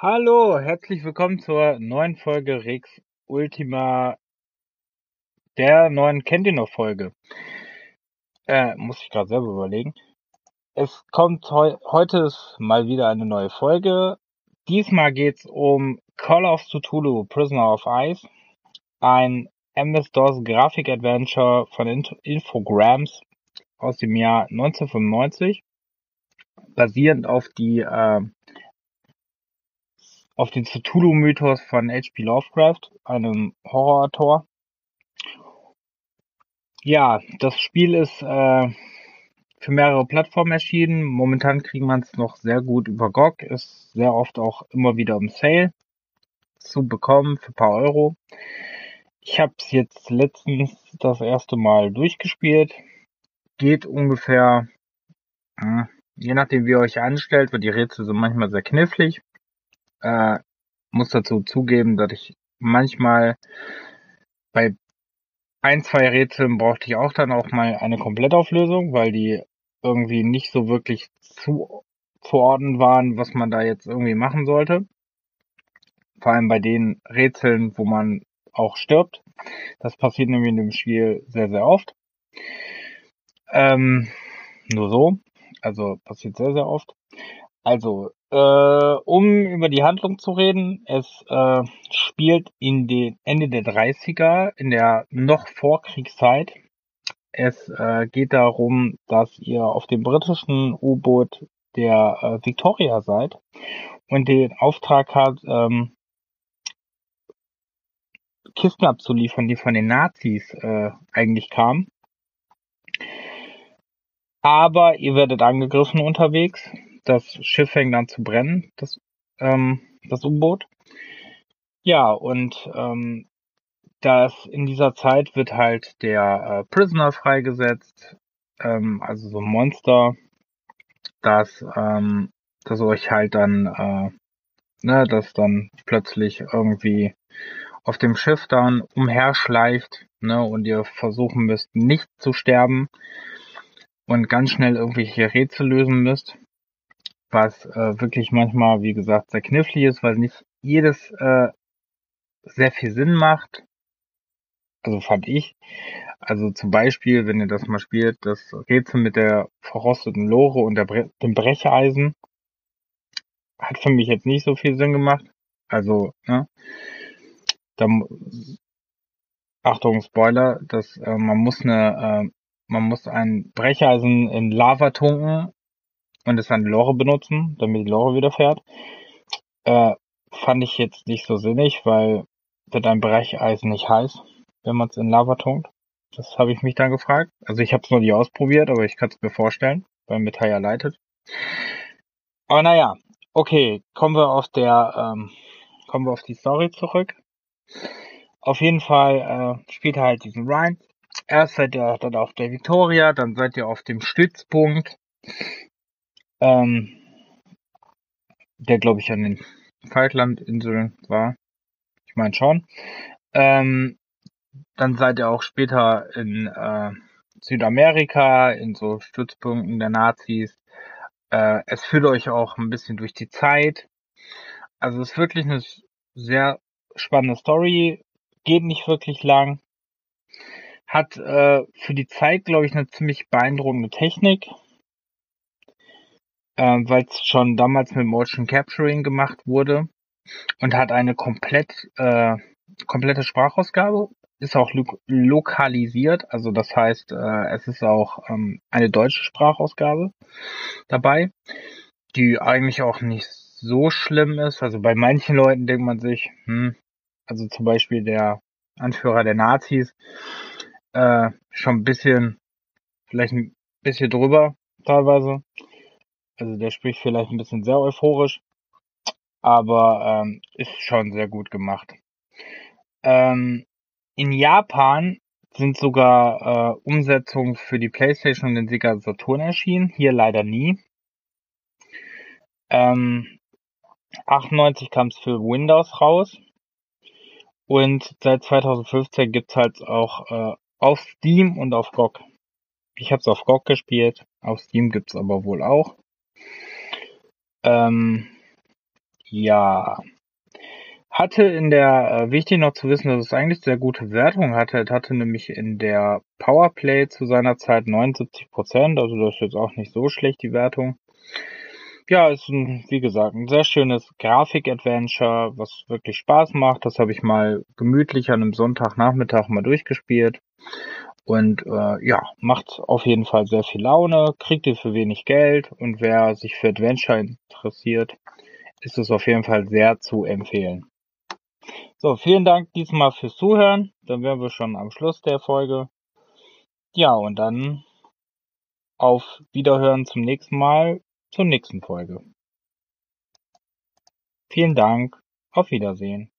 Hallo, herzlich willkommen zur neuen Folge Rex Ultima, der neuen Kennt ihr noch Folge. Äh, muss ich gerade selber überlegen. Es kommt heu heute ist mal wieder eine neue Folge. Diesmal geht's um Call of Cthulhu Prisoner of Ice, ein MS-DOS Grafik-Adventure von Int Infogrames aus dem Jahr 1995, basierend auf die äh, auf den Cthulhu-Mythos von H.P. Lovecraft, einem Horrorautor. Ja, das Spiel ist äh, für mehrere Plattformen erschienen. Momentan kriegt man es noch sehr gut über GOG, ist sehr oft auch immer wieder im Sale zu bekommen für ein paar Euro. Ich habe es jetzt letztens das erste Mal durchgespielt. Geht ungefähr, je nachdem wie ihr euch anstellt, weil die Rätsel sind manchmal sehr knifflig. Äh, muss dazu zugeben, dass ich manchmal bei ein, zwei Rätseln brauchte ich auch dann auch mal eine Komplettauflösung, weil die irgendwie nicht so wirklich zu zuordnen waren, was man da jetzt irgendwie machen sollte. Vor allem bei den Rätseln, wo man auch stirbt. Das passiert nämlich in dem Spiel sehr, sehr oft. Ähm, nur so. Also passiert sehr, sehr oft. Also, äh, um über die Handlung zu reden, es äh, spielt in den Ende der 30er, in der noch Vorkriegszeit. Es äh, geht darum, dass ihr auf dem britischen U-Boot der äh, Victoria seid und den Auftrag hat, ähm, Kisten abzuliefern, die von den Nazis äh, eigentlich kamen. Aber ihr werdet angegriffen unterwegs das Schiff fängt an zu brennen, das, ähm, das U-Boot. Ja, und ähm, das in dieser Zeit wird halt der äh, Prisoner freigesetzt, ähm, also so ein Monster, das, ähm, das euch halt dann, äh, ne, das dann plötzlich irgendwie auf dem Schiff dann umherschleift, ne, und ihr versuchen müsst, nicht zu sterben und ganz schnell irgendwelche Rätsel lösen müsst was äh, wirklich manchmal, wie gesagt, sehr knifflig ist, weil nicht jedes äh, sehr viel Sinn macht. Also fand ich. Also zum Beispiel, wenn ihr das mal spielt, das Rätsel mit der verrosteten Lore und der Bre dem Brecheisen hat für mich jetzt nicht so viel Sinn gemacht. Also, ne? Da, Achtung, Spoiler, dass äh, man muss eine, äh, man muss ein Brecheisen in Lava tunken und es an Lore benutzen, damit die Lore wieder fährt. Äh, fand ich jetzt nicht so sinnig, weil wird ein Brecheisen nicht heiß, wenn man es in Lava tunkt. Das habe ich mich dann gefragt. Also ich habe es noch nie ausprobiert, aber ich kann es mir vorstellen, weil Metall ja leitet. Aber naja, okay, kommen wir auf der, ähm, kommen wir auf die Story zurück. Auf jeden Fall äh, spielt er halt diesen Ryan. Erst seid ihr dann auf der Victoria, dann seid ihr auf dem Stützpunkt ähm, der glaube ich an den Falklandinseln war. Ich meine schon. Ähm, dann seid ihr auch später in äh, Südamerika, in so Stützpunkten der Nazis. Äh, es führt euch auch ein bisschen durch die Zeit. Also es ist wirklich eine sehr spannende Story. Geht nicht wirklich lang. Hat äh, für die Zeit, glaube ich, eine ziemlich beeindruckende Technik äh, weil es schon damals mit Motion Capturing gemacht wurde und hat eine komplett äh, komplette Sprachausgabe, ist auch lo lokalisiert, also das heißt, äh, es ist auch ähm, eine deutsche Sprachausgabe dabei, die eigentlich auch nicht so schlimm ist. Also bei manchen Leuten denkt man sich, hm, also zum Beispiel der Anführer der Nazis, äh, schon ein bisschen, vielleicht ein bisschen drüber teilweise. Also der spricht vielleicht ein bisschen sehr euphorisch, aber ähm, ist schon sehr gut gemacht. Ähm, in Japan sind sogar äh, Umsetzungen für die PlayStation und den Sega Saturn erschienen. Hier leider nie. Ähm, 98 kam es für Windows raus. Und seit 2015 gibt's halt auch äh, auf Steam und auf GOG. Ich habe es auf GOG gespielt, auf Steam gibt's aber wohl auch. Ähm, Ja. Hatte in der, äh, wichtig noch zu wissen, dass es eigentlich sehr gute Wertung hatte. Es hatte nämlich in der Powerplay zu seiner Zeit 79 Prozent, also das ist jetzt auch nicht so schlecht, die Wertung. Ja, ist ein, wie gesagt, ein sehr schönes Grafik-Adventure, was wirklich Spaß macht. Das habe ich mal gemütlich an einem Sonntagnachmittag mal durchgespielt. Und äh, ja, macht auf jeden Fall sehr viel Laune, kriegt ihr für wenig Geld und wer sich für Adventure interessiert, ist es auf jeden Fall sehr zu empfehlen. So, vielen Dank diesmal fürs Zuhören. Dann wären wir schon am Schluss der Folge. Ja, und dann auf Wiederhören zum nächsten Mal, zur nächsten Folge. Vielen Dank. Auf Wiedersehen.